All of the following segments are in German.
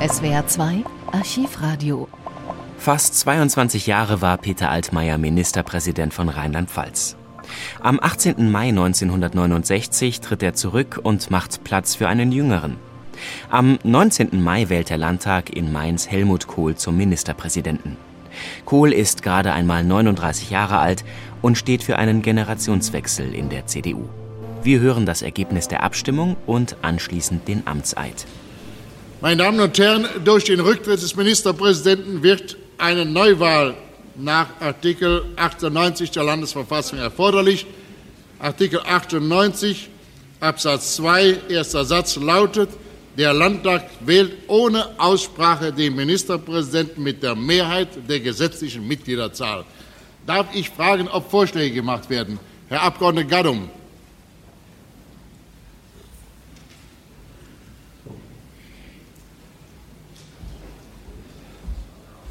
SWR 2 Archivradio. Fast 22 Jahre war Peter Altmaier Ministerpräsident von Rheinland-Pfalz. Am 18. Mai 1969 tritt er zurück und macht Platz für einen Jüngeren. Am 19. Mai wählt der Landtag in Mainz Helmut Kohl zum Ministerpräsidenten. Kohl ist gerade einmal 39 Jahre alt und steht für einen Generationswechsel in der CDU. Wir hören das Ergebnis der Abstimmung und anschließend den Amtseid. Meine Damen und Herren, durch den Rücktritt des Ministerpräsidenten wird eine Neuwahl nach Artikel 98 der Landesverfassung erforderlich. Artikel 98 Absatz 2 erster Satz lautet, der Landtag wählt ohne Aussprache den Ministerpräsidenten mit der Mehrheit der gesetzlichen Mitgliederzahl. Darf ich fragen, ob Vorschläge gemacht werden? Herr Abgeordneter Gaddum.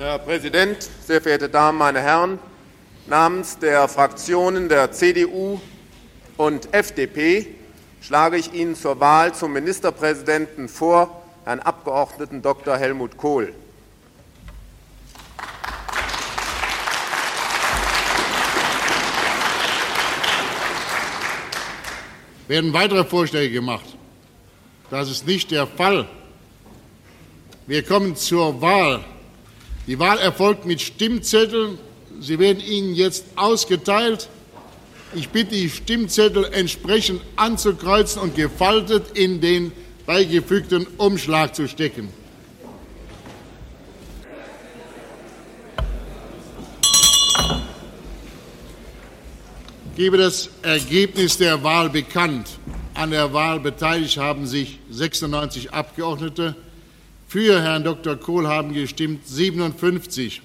Herr Präsident, sehr verehrte Damen, meine Herren! Namens der Fraktionen der CDU und FDP schlage ich Ihnen zur Wahl zum Ministerpräsidenten vor Herrn Abgeordneten Dr. Helmut Kohl. Werden weitere Vorschläge gemacht? Das ist nicht der Fall. Wir kommen zur Wahl. Die Wahl erfolgt mit Stimmzetteln. Sie werden Ihnen jetzt ausgeteilt. Ich bitte die Stimmzettel entsprechend anzukreuzen und gefaltet in den beigefügten Umschlag zu stecken. Ich gebe das Ergebnis der Wahl bekannt. An der Wahl beteiligt haben sich 96 Abgeordnete. Für Herrn Dr. Kohl haben gestimmt 57.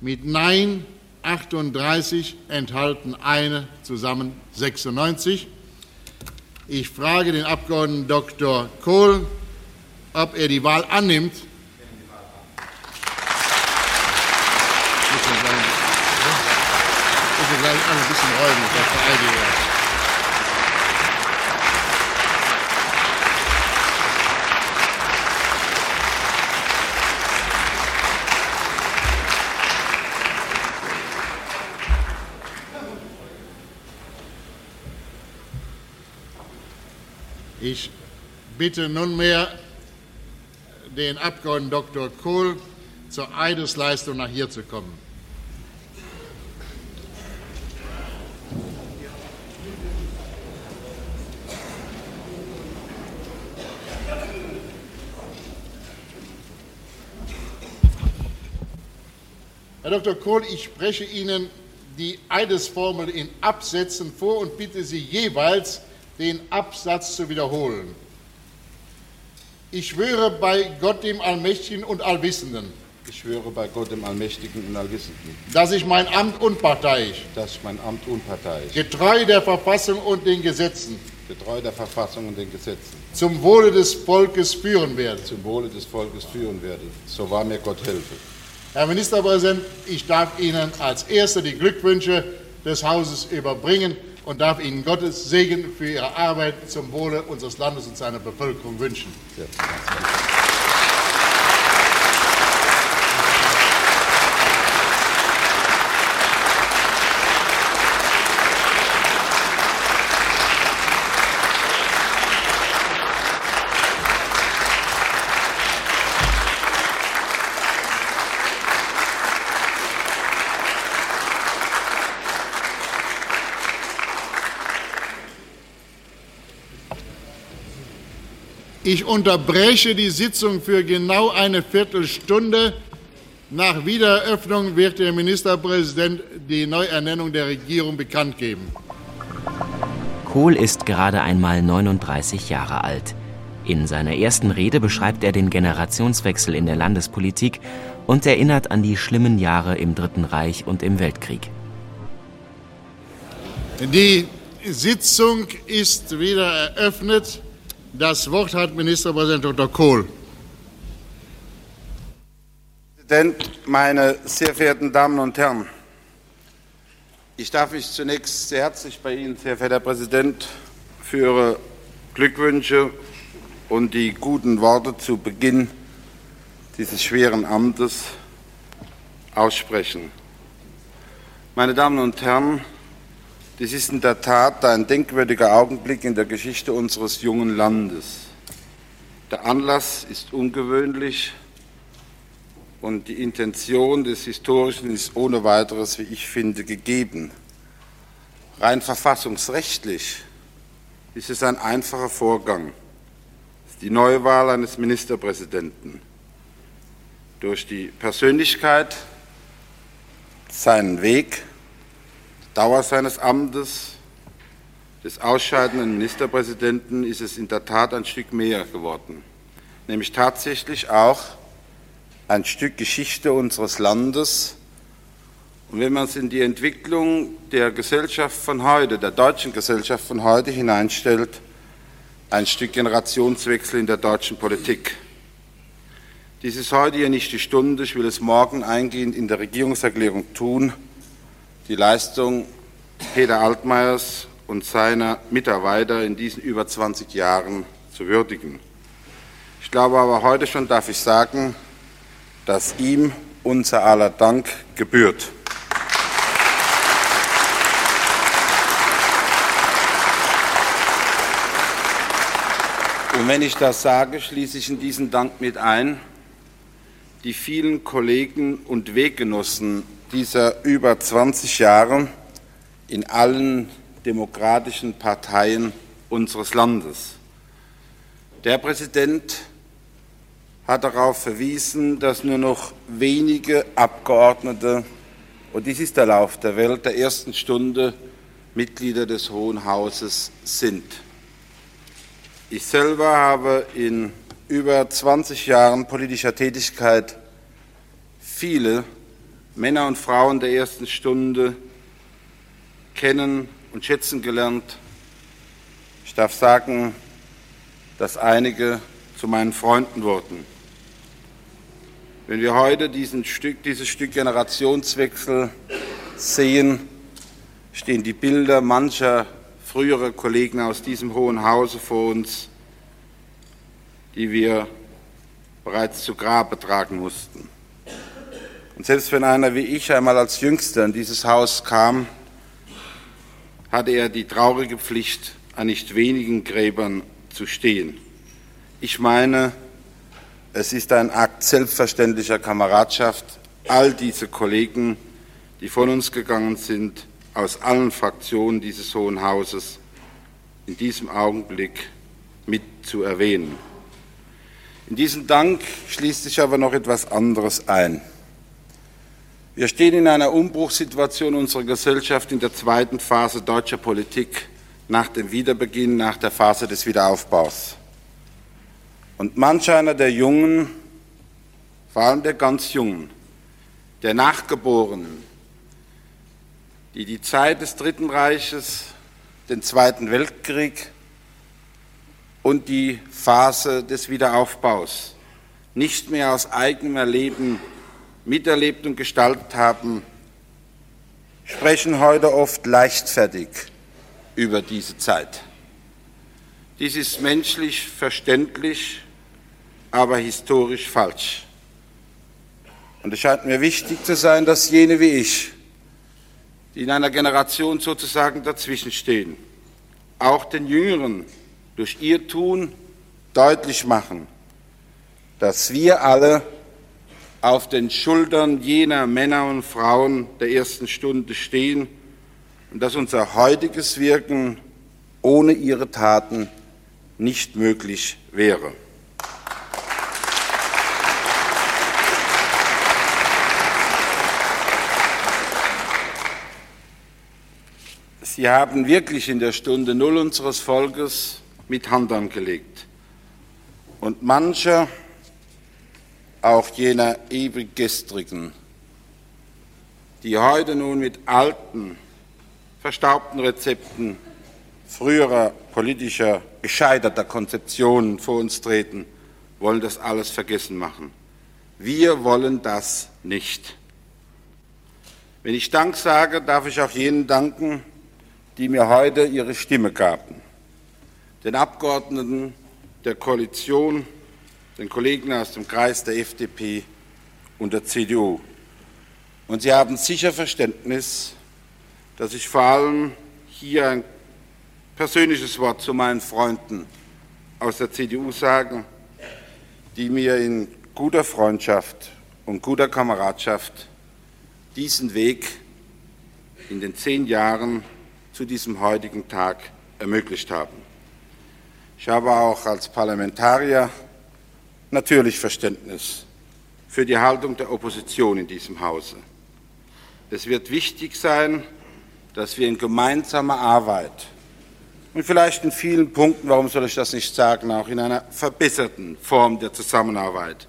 Mit Nein 38 enthalten eine, zusammen 96. Ich frage den Abgeordneten Dr. Kohl, ob er die Wahl annimmt. Bitte gleich ein bisschen räumlich, Ich bitte nunmehr den Abgeordneten Dr. Kohl zur Eidesleistung nach hier zu kommen. Herr Dr. Kohl, ich spreche Ihnen die Eidesformel in Absätzen vor und bitte Sie jeweils, den Absatz zu wiederholen. Ich schwöre bei Gott dem Allmächtigen und Allwissenden, Ich schwöre bei Gott, dem Allmächtigen und Allwissenden, dass ich mein Amt unparteiisch, dass ich mein Amt unparteiisch, getreu der Verfassung und den Gesetzen, getreu der Verfassung und den Gesetzen, zum Wohle des Volkes führen werde. zum Wohle des Volkes führen werde. So wahr mir Gott helfe. Herr Ministerpräsident, ich darf Ihnen als Erster die Glückwünsche des Hauses überbringen und darf Ihnen Gottes Segen für Ihre Arbeit zum Wohle unseres Landes und seiner Bevölkerung wünschen. Sehr. Ich unterbreche die Sitzung für genau eine Viertelstunde. Nach Wiedereröffnung wird der Ministerpräsident die Neuernennung der Regierung bekannt geben. Kohl ist gerade einmal 39 Jahre alt. In seiner ersten Rede beschreibt er den Generationswechsel in der Landespolitik und erinnert an die schlimmen Jahre im Dritten Reich und im Weltkrieg. Die Sitzung ist wieder eröffnet. Das Wort hat Ministerpräsident Dr. Kohl. Herr Präsident, meine sehr verehrten Damen und Herren! Ich darf mich zunächst sehr herzlich bei Ihnen, sehr verehrter Herr Präsident, für Ihre Glückwünsche und die guten Worte zu Beginn dieses schweren Amtes aussprechen. Meine Damen und Herren, dies ist in der Tat ein denkwürdiger Augenblick in der Geschichte unseres jungen Landes. Der Anlass ist ungewöhnlich und die Intention des Historischen ist ohne weiteres, wie ich finde, gegeben. Rein verfassungsrechtlich ist es ein einfacher Vorgang. Es ist die Neuwahl eines Ministerpräsidenten. Durch die Persönlichkeit, seinen Weg, Dauer seines Amtes, des ausscheidenden Ministerpräsidenten ist es in der Tat ein Stück mehr geworden, nämlich tatsächlich auch ein Stück Geschichte unseres Landes. Und wenn man es in die Entwicklung der Gesellschaft von heute, der deutschen Gesellschaft von heute hineinstellt, ein Stück Generationswechsel in der deutschen Politik. Dies ist heute hier nicht die Stunde, ich will es morgen eingehend in der Regierungserklärung tun, die Leistung Peter Altmaiers und seiner Mitarbeiter in diesen über 20 Jahren zu würdigen. Ich glaube aber heute schon darf ich sagen, dass ihm unser aller Dank gebührt. Und wenn ich das sage, schließe ich in diesen Dank mit ein, die vielen Kollegen und Weggenossen dieser über 20 Jahre in allen demokratischen Parteien unseres Landes. Der Präsident hat darauf verwiesen, dass nur noch wenige Abgeordnete, und dies ist der Lauf der Welt, der ersten Stunde Mitglieder des Hohen Hauses sind. Ich selber habe in über 20 Jahren politischer Tätigkeit viele Männer und Frauen der ersten Stunde kennen und schätzen gelernt. Ich darf sagen, dass einige zu meinen Freunden wurden. Wenn wir heute Stück, dieses Stück Generationswechsel sehen, stehen die Bilder mancher früherer Kollegen aus diesem Hohen Hause vor uns, die wir bereits zu Grabe tragen mussten. Und selbst wenn einer wie ich einmal als Jüngster in dieses Haus kam, hatte er die traurige Pflicht, an nicht wenigen Gräbern zu stehen. Ich meine, es ist ein Akt selbstverständlicher Kameradschaft, all diese Kollegen, die von uns gegangen sind, aus allen Fraktionen dieses Hohen Hauses, in diesem Augenblick mit zu erwähnen. In diesen Dank schließt sich aber noch etwas anderes ein. Wir stehen in einer Umbruchssituation unserer Gesellschaft in der zweiten Phase deutscher Politik nach dem Wiederbeginn, nach der Phase des Wiederaufbaus. Und manch einer der Jungen, vor allem der ganz Jungen, der Nachgeborenen, die die Zeit des Dritten Reiches, den Zweiten Weltkrieg und die Phase des Wiederaufbaus nicht mehr aus eigenem Erleben miterlebt und gestaltet haben, sprechen heute oft leichtfertig über diese Zeit. Dies ist menschlich verständlich, aber historisch falsch. Und es scheint mir wichtig zu sein, dass jene wie ich, die in einer Generation sozusagen dazwischen stehen, auch den Jüngeren durch ihr Tun deutlich machen, dass wir alle auf den Schultern jener Männer und Frauen der ersten Stunde stehen und dass unser heutiges Wirken ohne ihre Taten nicht möglich wäre. Sie haben wirklich in der Stunde Null unseres Volkes mit Hand angelegt. Und mancher auch jener ewig gestrigen, die heute nun mit alten, verstaubten Rezepten früherer politischer, gescheiterter Konzeptionen vor uns treten, wollen das alles vergessen machen. Wir wollen das nicht. Wenn ich Dank sage, darf ich auch jenen danken, die mir heute ihre Stimme gaben. Den Abgeordneten der Koalition, den Kollegen aus dem Kreis der FDP und der CDU. Und Sie haben sicher Verständnis, dass ich vor allem hier ein persönliches Wort zu meinen Freunden aus der CDU sage, die mir in guter Freundschaft und guter Kameradschaft diesen Weg in den zehn Jahren zu diesem heutigen Tag ermöglicht haben. Ich habe auch als Parlamentarier natürlich Verständnis für die Haltung der Opposition in diesem Hause. Es wird wichtig sein, dass wir in gemeinsamer Arbeit und vielleicht in vielen Punkten, warum soll ich das nicht sagen, auch in einer verbesserten Form der Zusammenarbeit,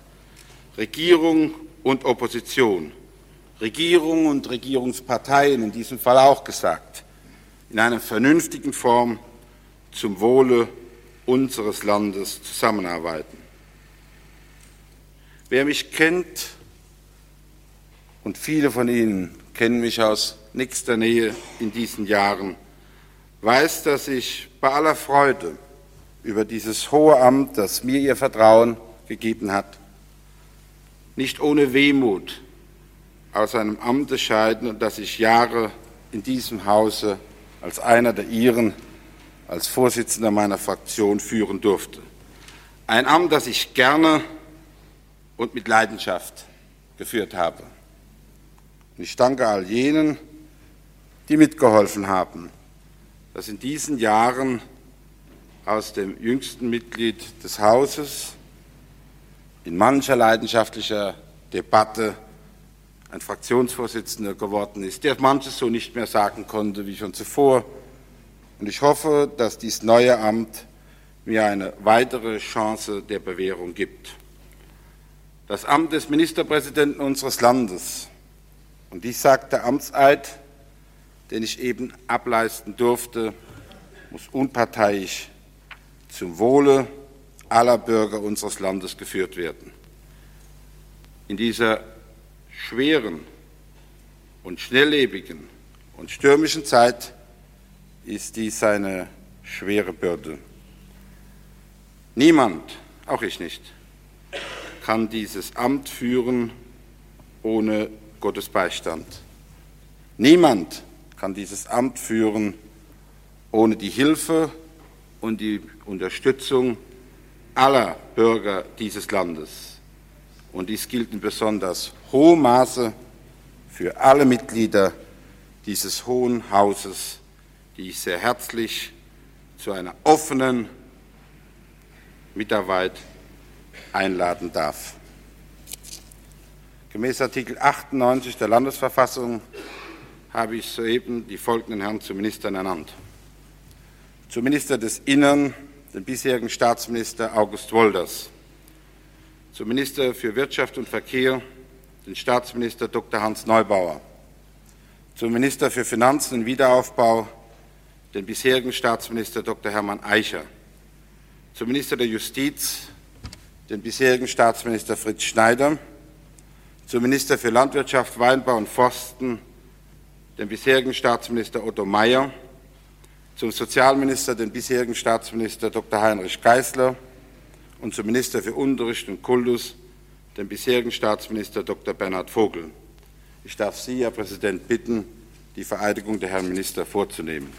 Regierung und Opposition, Regierung und Regierungsparteien in diesem Fall auch gesagt, in einer vernünftigen Form zum Wohle unseres Landes zusammenarbeiten. Wer mich kennt, und viele von Ihnen kennen mich aus nächster Nähe in diesen Jahren, weiß, dass ich bei aller Freude über dieses hohe Amt, das mir Ihr Vertrauen gegeben hat, nicht ohne Wehmut aus einem Amte scheiden und dass ich Jahre in diesem Hause als einer der Ihren, als Vorsitzender meiner Fraktion führen durfte. Ein Amt, das ich gerne und mit Leidenschaft geführt habe. Und ich danke all jenen, die mitgeholfen haben, dass in diesen Jahren aus dem jüngsten Mitglied des Hauses in mancher leidenschaftlicher Debatte ein Fraktionsvorsitzender geworden ist, der manches so nicht mehr sagen konnte wie schon zuvor. Und ich hoffe, dass dies neue Amt mir eine weitere Chance der Bewährung gibt. Das Amt des Ministerpräsidenten unseres Landes, und dies sagt der Amtseid, den ich eben ableisten durfte, muss unparteiisch zum Wohle aller Bürger unseres Landes geführt werden. In dieser schweren und schnelllebigen und stürmischen Zeit ist dies eine schwere Bürde. Niemand, auch ich nicht, kann dieses Amt führen ohne Gottes Beistand. Niemand kann dieses Amt führen ohne die Hilfe und die Unterstützung aller Bürger dieses Landes. Und dies gilt in besonders hohem Maße für alle Mitglieder dieses Hohen Hauses, die ich sehr herzlich zu einer offenen Mitarbeit einladen darf. Gemäß Artikel 98 der Landesverfassung habe ich soeben die folgenden Herren zu Ministern ernannt. Zum Minister des Innern den bisherigen Staatsminister August Wolders, zum Minister für Wirtschaft und Verkehr den Staatsminister Dr. Hans Neubauer, zum Minister für Finanzen und Wiederaufbau den bisherigen Staatsminister Dr. Hermann Eicher, zum Minister der Justiz den bisherigen Staatsminister Fritz Schneider, zum Minister für Landwirtschaft, Weinbau und Forsten den bisherigen Staatsminister Otto Meyer, zum Sozialminister den bisherigen Staatsminister Dr. Heinrich Geisler und zum Minister für Unterricht und Kultus den bisherigen Staatsminister Dr. Bernhard Vogel. Ich darf Sie, Herr Präsident, bitten, die Vereidigung der Herren Minister vorzunehmen.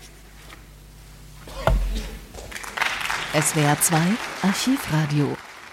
SWR 2 Archivradio.